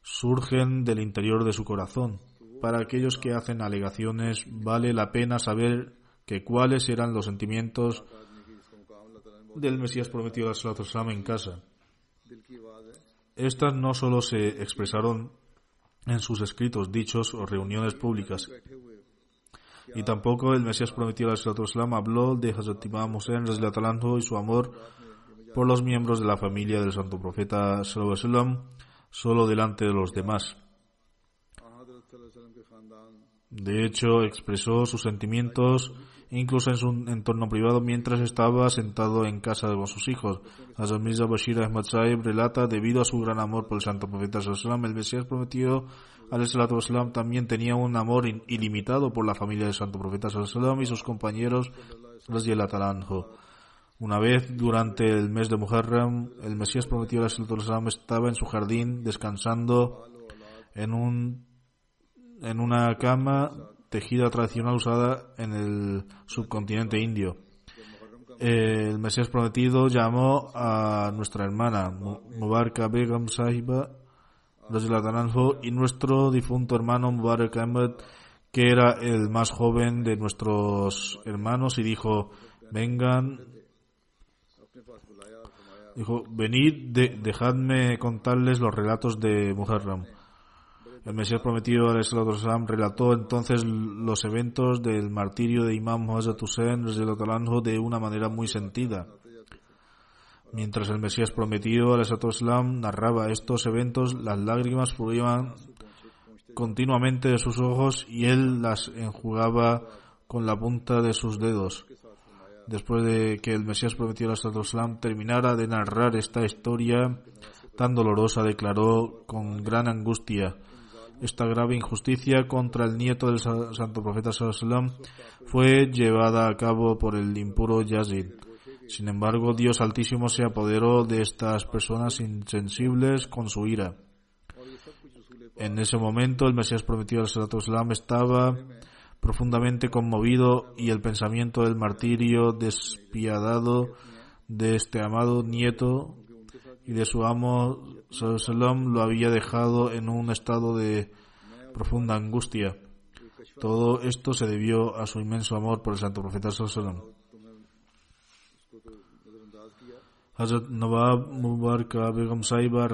surgen del interior de su corazón. Para aquellos que hacen alegaciones, vale la pena saber que cuáles eran los sentimientos del Mesías prometido a Islam en casa. Estas no solo se expresaron en sus escritos, dichos o reuniones públicas, y tampoco el Mesías prometido al habló de Hazrat Imam Hussein y su amor por los miembros de la familia del santo profeta solo delante de los demás. De hecho, expresó sus sentimientos incluso en su entorno privado mientras estaba sentado en casa con sus hijos. Hazrat Mirza Bashir Ahmad relata, debido a su gran amor por el santo profeta el Mesías prometido wasallam también tenía un amor ilimitado por la familia del santo profeta wasallam y sus compañeros anhu. Una vez, durante el mes de Muharram, el Mesías prometido wasallam estaba en su jardín descansando en un en una cama tejida tradicional usada en el subcontinente indio. El Mesías prometido llamó a nuestra hermana Mu- Mubaraka Begum Sahiba y nuestro difunto hermano Mubarak Ahmed, que era el más joven de nuestros hermanos, y dijo, vengan, dijo, venid, de, dejadme contarles los relatos de Muharram. El Mesías prometido a al relató entonces los eventos del martirio de Imam Hazrat Hussein de una manera muy sentida. Mientras el Mesías prometido Islam narraba estos eventos, las lágrimas fluían continuamente de sus ojos y él las enjugaba con la punta de sus dedos. Después de que el Mesías prometido Islam terminara de narrar esta historia tan dolorosa, declaró con gran angustia esta grave injusticia contra el nieto del sa- santo profeta Sallam fue llevada a cabo por el impuro Yazid. Sin embargo, Dios Altísimo se apoderó de estas personas insensibles con su ira. En ese momento, el Mesías prometido al Islam estaba profundamente conmovido y el pensamiento del martirio despiadado de este amado nieto y de su amo Sallam lo había dejado en un estado de profunda angustia. Todo esto se debió a su inmenso amor por el santo profeta Sallam. Hazrat Nawab Mubarak Begum Saiba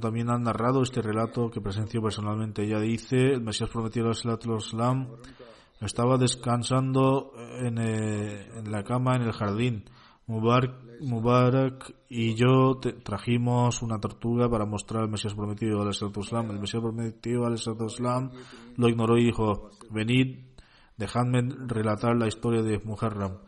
también han narrado este relato que presenció personalmente. Ella dice, el Mesías prometido Islam estaba descansando en, eh, en la cama en el jardín. Mubarak, Mubarak y yo trajimos una tortuga para mostrar al Mesías prometido al Islam. El Mesías prometido al Islam lo ignoró y dijo, venid, dejadme relatar la historia de Muharram.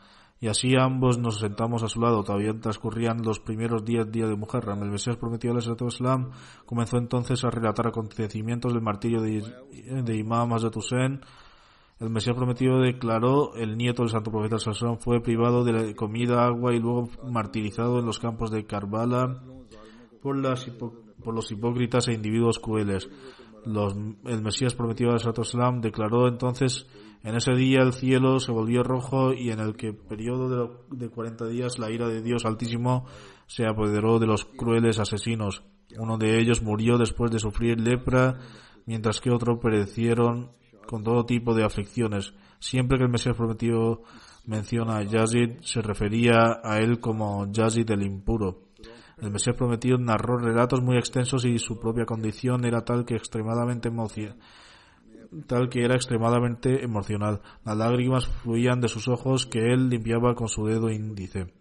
Y así ambos nos sentamos a su lado. Todavía transcurrían los primeros días, días de Muharram. El Mesías prometido al Islam comenzó entonces a relatar acontecimientos del martirio de, de Imam. El Mesías prometido declaró el nieto del santo profeta Sallallahu fue privado de la comida, agua y luego martirizado en los campos de Karbala por, las por los hipócritas e individuos crueles. Los- el Mesías prometido al Sallallahu declaró entonces en ese día el cielo se volvió rojo y en el que periodo de, 40 días la ira de Dios Altísimo se apoderó de los crueles asesinos. Uno de ellos murió después de sufrir lepra, mientras que otros perecieron con todo tipo de aflicciones. Siempre que el Mesías prometido menciona a Yazid, se refería a él como Yazid el impuro. El Mesías prometido narró relatos muy extensos y su propia condición era tal que extremadamente emocio- tal que era extremadamente emocional. Las lágrimas fluían de sus ojos que él limpiaba con su dedo índice.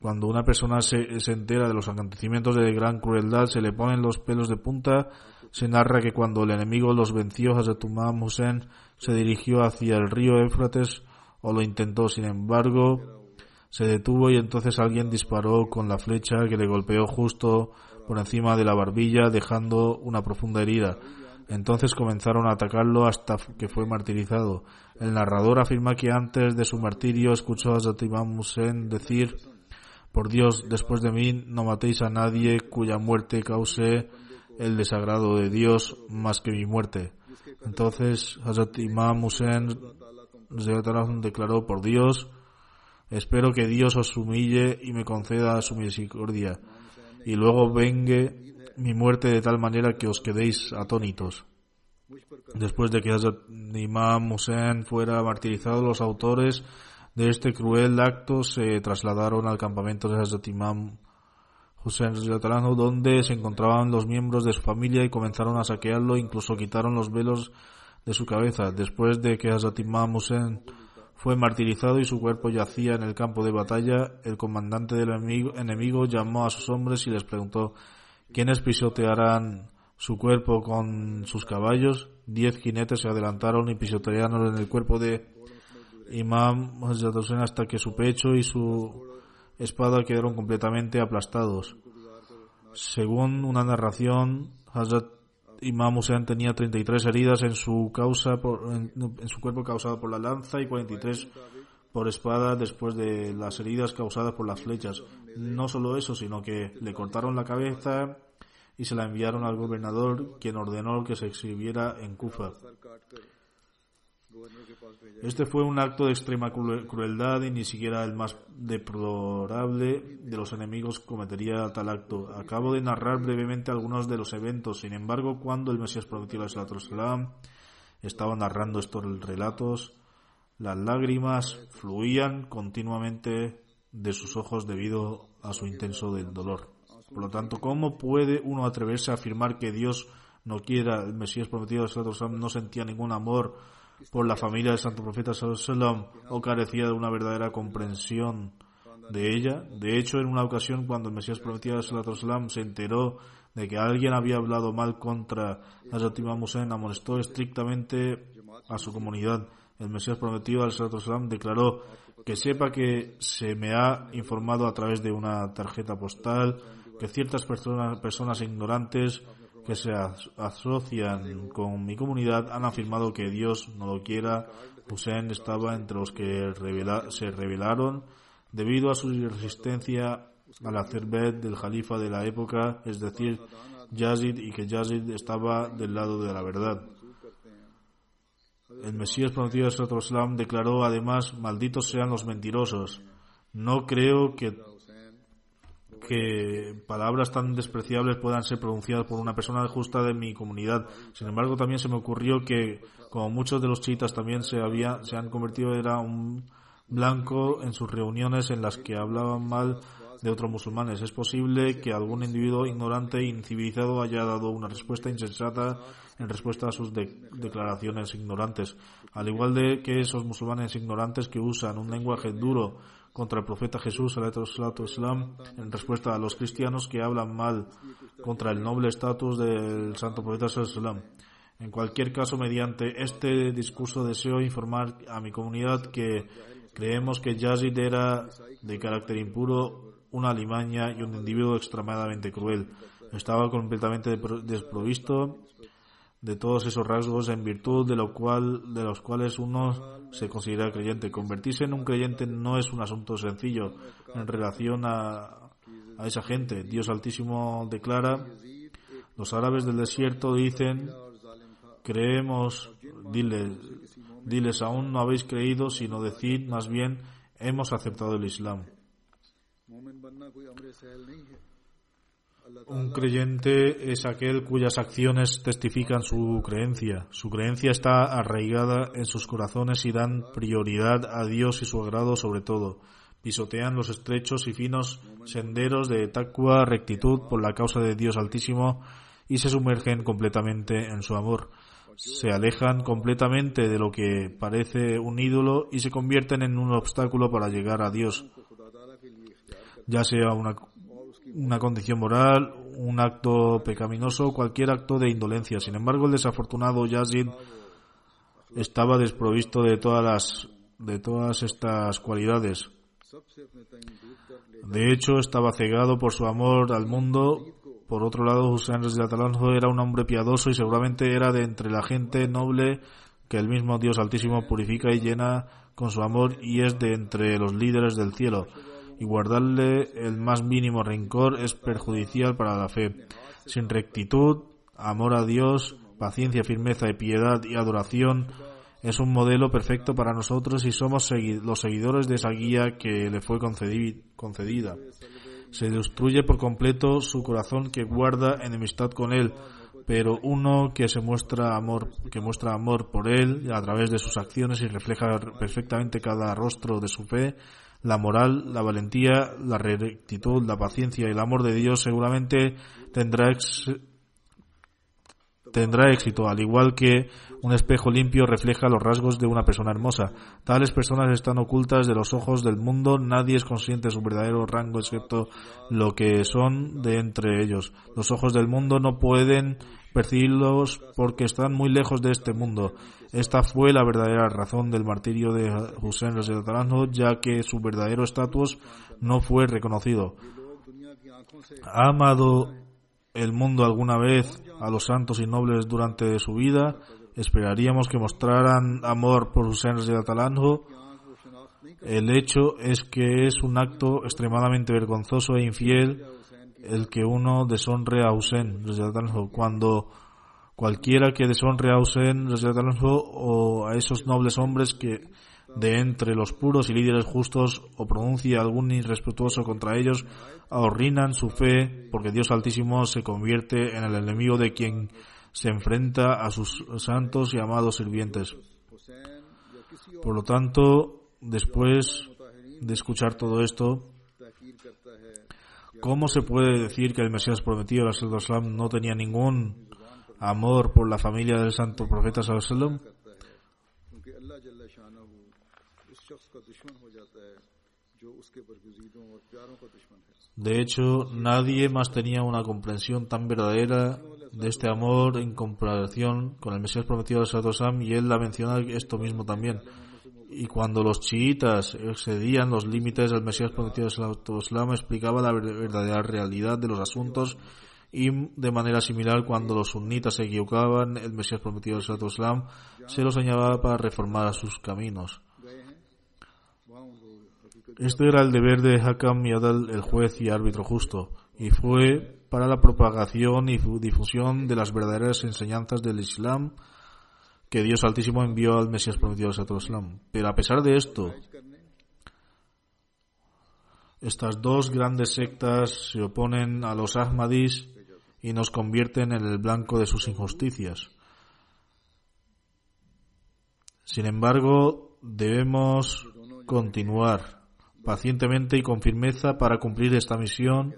Cuando una persona se, se entera de los acontecimientos de gran crueldad, se le ponen los pelos de punta. Se narra que cuando el enemigo los venció, Hazrat Imam Hussein se dirigió hacia el río Éufrates o lo intentó. Sin embargo, se detuvo y entonces alguien disparó con la flecha que le golpeó justo por encima de la barbilla, dejando una profunda herida. Entonces comenzaron a atacarlo hasta que fue martirizado. El narrador afirma que antes de su martirio escuchó a Imam Hussein decir por Dios, después de mí no matéis a nadie cuya muerte cause el desagrado de Dios más que mi muerte. Entonces Hazrat Imam Hussein declaró por Dios, espero que Dios os humille y me conceda su misericordia, y luego vengue mi muerte de tal manera que os quedéis atónitos. Después de que Imam Hussein fuera martirizado, los autores de este cruel acto se trasladaron al campamento de Hazrat Imam Hussein donde se encontraban los miembros de su familia y comenzaron a saquearlo, incluso quitaron los velos de su cabeza. Después de que Hazrat Imam Hussein fue martirizado y su cuerpo yacía en el campo de batalla, el comandante del enemigo llamó a sus hombres y les preguntó ¿quiénes pisotearán su cuerpo con sus caballos? Diez jinetes se adelantaron y pisotearon en el cuerpo de Imam Hussein hasta que su pecho y su espada quedaron completamente aplastados. Según una narración, Hazrat Imam Hussein tenía 33 heridas en su causa por- en, en su cuerpo causado por la lanza y 43 por espada después de las heridas causadas por las flechas. No solo eso, sino que le cortaron la cabeza y se la enviaron al gobernador, quien ordenó que se exhibiera en Kufa. Este fue un acto de extrema cru- crueldad y ni siquiera el más deplorable de los enemigos cometería tal acto. Acabo de narrar brevemente algunos de los eventos. Sin embargo, cuando el Mesías prometió al Islam estaba narrando estos relatos, las lágrimas fluían continuamente de sus ojos debido a su intenso dolor. Por lo tanto, ¿cómo puede uno atreverse a afirmar que Dios no quiera, el Mesías prometido no sentía ningún amor por la familia del santo profeta sallam o carecía de una verdadera comprensión de ella? De hecho, en una ocasión cuando el Mesías prometido sallam se enteró de que alguien había hablado mal contra Hazrat Imam Hussein, amonestó estrictamente a su comunidad. El Mesías prometido al declaró que sepa que se me ha informado a través de una tarjeta postal que ciertas personas, personas ignorantes que se asocian con mi comunidad han afirmado que Dios no lo quiera. Hussein estaba entre los que se rebelaron debido a su resistencia al hacer bet del califa de la época, es decir, Yazid, y que Yazid estaba del lado de la verdad. El Mesías prometido Islam declaró además, malditos sean los mentirosos. No creo que que palabras tan despreciables puedan ser pronunciadas por una persona justa de mi comunidad. Sin embargo, también se me ocurrió que, como muchos de los chiitas también se, había, se han convertido, era un blanco en sus reuniones en las que hablaban mal de otros musulmanes. Es posible que algún individuo ignorante e incivilizado haya dado una respuesta insensata en respuesta a sus declaraciones ignorantes. Al igual de que esos musulmanes ignorantes que usan un lenguaje duro contra el profeta Jesús islam, en respuesta a los cristianos que hablan mal contra el noble estatus del santo profeta islam. En cualquier caso, mediante este discurso deseo informar a mi comunidad que creemos que Yazid era de carácter impuro, una alimaña y un individuo extremadamente cruel. Estaba completamente desprovisto de todos esos rasgos en virtud de lo cual de los cuales uno se considera creyente. Convertirse en un creyente no es un asunto sencillo en relación a, a esa gente. Dios Altísimo declara, los árabes del desierto dicen, creemos, diles, diles aún no habéis creído, sino decid más bien, hemos aceptado el Islam. Un creyente es aquel cuyas acciones testifican su creencia. Su creencia está arraigada en sus corazones y dan prioridad a Dios y su agrado sobre todo. Pisotean los estrechos y finos senderos de taqwa, rectitud por la causa de Dios Altísimo y se sumergen completamente en su amor. Se alejan completamente de lo que parece un ídolo y se convierten en un obstáculo para llegar a Dios, ya sea una una condición moral, un acto pecaminoso, cualquier acto de indolencia. Sin embargo, el desafortunado Yazid estaba desprovisto de todas las de todas estas cualidades. De hecho, estaba cegado por su amor al mundo. Por otro lado, Hussein de Atalanjo era un hombre piadoso y seguramente era de entre la gente noble que el mismo Dios Altísimo purifica y llena con su amor y es de entre los líderes del cielo y guardarle el más mínimo rencor es perjudicial para la fe. Sin rectitud, amor a Dios, paciencia, firmeza y piedad y adoración es un modelo perfecto para nosotros y somos los seguidores de esa guía que le fue concedida. Se destruye por completo su corazón que guarda enemistad con él, pero uno que se muestra amor, que muestra amor por él a través de sus acciones y refleja perfectamente cada rostro de su fe, la moral, la valentía, la rectitud, la paciencia y el amor de Dios seguramente tendrá, tendrá éxito, al igual que un espejo limpio refleja los rasgos de una persona hermosa. Tales personas están ocultas de los ojos del mundo, nadie es consciente de su verdadero rango excepto lo que son de entre ellos. Los ojos del mundo no pueden percibirlos porque están muy lejos de este mundo. Esta fue la verdadera razón del martirio de Hussein Taranjo, ya que su verdadero estatus no fue reconocido. ¿Ha amado el mundo alguna vez a los santos y nobles durante su vida? Esperaríamos que mostraran amor por Hussein Taranjo. El hecho es que es un acto extremadamente vergonzoso e infiel el que uno deshonre a Hussein cuando cualquiera que deshonre a Hussein o a esos nobles hombres que de entre los puros y líderes justos o pronuncie algún irrespetuoso contra ellos, ahorrinan su fe porque Dios Altísimo se convierte en el enemigo de quien se enfrenta a sus santos y amados sirvientes. Por lo tanto, después de escuchar todo esto, ¿Cómo se puede decir que el Mesías prometido, Islam, no tenía ningún amor por la familia del santo profeta Sallallahu De hecho, nadie más tenía una comprensión tan verdadera de este amor en comparación con el Mesías prometido de Sadosam y él la menciona esto mismo también. Y cuando los chiitas excedían los límites del Mesías prometido de Islam explicaba la verdadera realidad de los asuntos y de manera similar cuando los sunitas se equivocaban el Mesías prometido de Islam se los señalaba para reformar sus caminos. Este era el deber de Hakam Yadal, el juez y árbitro justo, y fue para la propagación y difusión de las verdaderas enseñanzas del Islam que Dios Altísimo envió al Mesías prometido al Islam. Pero a pesar de esto, estas dos grandes sectas se oponen a los Ahmadis y nos convierten en el blanco de sus injusticias. Sin embargo, debemos continuar pacientemente y con firmeza para cumplir esta misión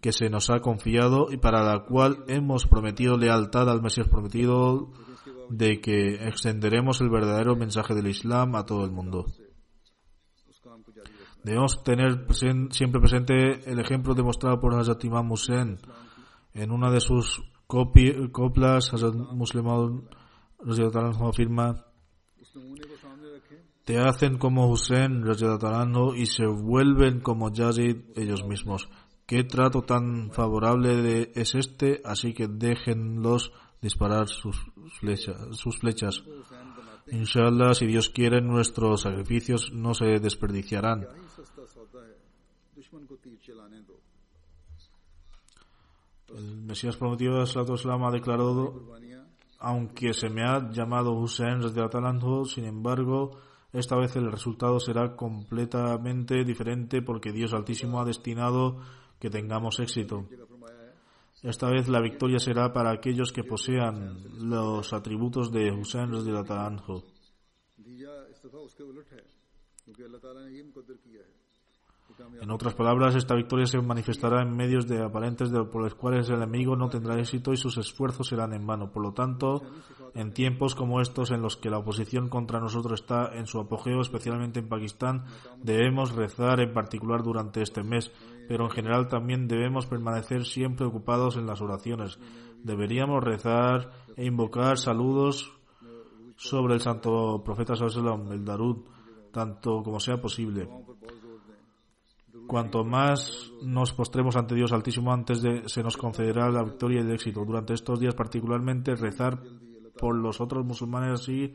que se nos ha confiado y para la cual hemos prometido lealtad al Mesías prometido de que extenderemos el verdadero mensaje del Islam a todo el mundo. Debemos tener siempre presente el ejemplo demostrado por Hazrat Imam Hussein en una de sus coplas. Hazrat Muslim afirma te hacen como Hussein y se vuelven como Yazid ellos mismos. ¿Qué trato tan favorable es este? Así que déjenlos disparar sus flechas. Sus flechas. Inshallah, si Dios quiere, nuestros sacrificios no se desperdiciarán. El Mesías prometido de Islam ha declarado, aunque se me ha llamado Hussein sin embargo, esta vez el resultado será completamente diferente porque Dios Altísimo ha destinado que tengamos éxito. Esta vez la victoria será para aquellos que posean los atributos de Hussein Taranjo. En otras palabras, esta victoria se manifestará en medios de aparentes por los cuales el enemigo no tendrá éxito y sus esfuerzos serán en vano. Por lo tanto, en tiempos como estos en los que la oposición contra nosotros está en su apogeo, especialmente en Pakistán, debemos rezar en particular durante este mes, pero en general también debemos permanecer siempre ocupados en las oraciones. Deberíamos rezar e invocar saludos sobre el santo profeta Sallallahu el Darud, tanto como sea posible. Cuanto más nos postremos ante Dios Altísimo, antes de se nos concederá la victoria y el éxito. Durante estos días, particularmente, rezar por los otros musulmanes así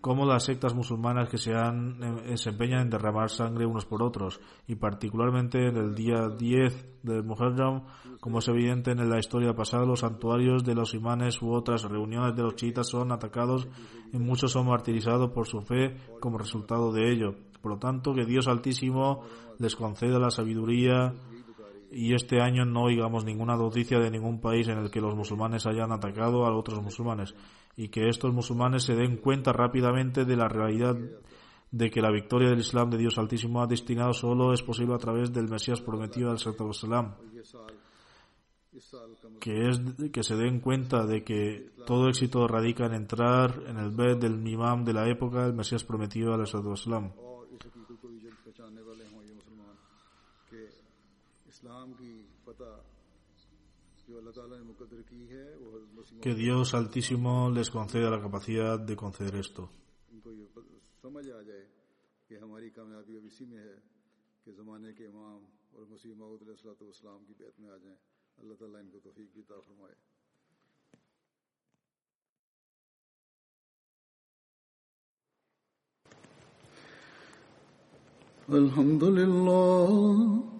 como las sectas musulmanas que se, han, eh, se empeñan en derramar sangre unos por otros y particularmente en el día 10 del Muharram como es evidente en la historia pasada los santuarios de los imanes u otras reuniones de los chiitas son atacados y muchos son martirizados por su fe como resultado de ello. Por lo tanto que Dios Altísimo les conceda la sabiduría y este año no oigamos ninguna noticia de ningún país en el que los musulmanes hayan atacado a otros musulmanes y que estos musulmanes se den cuenta rápidamente de la realidad de que la victoria del Islam de Dios Altísimo ha destinado solo es posible a través del Mesías prometido al Islam. Que, es, que se den cuenta de que todo éxito radica en entrar en el bed del imam de la época, el Mesías prometido al Islam. Que Dios Altísimo les conceda la capacidad de conceder esto. Alhamdulillah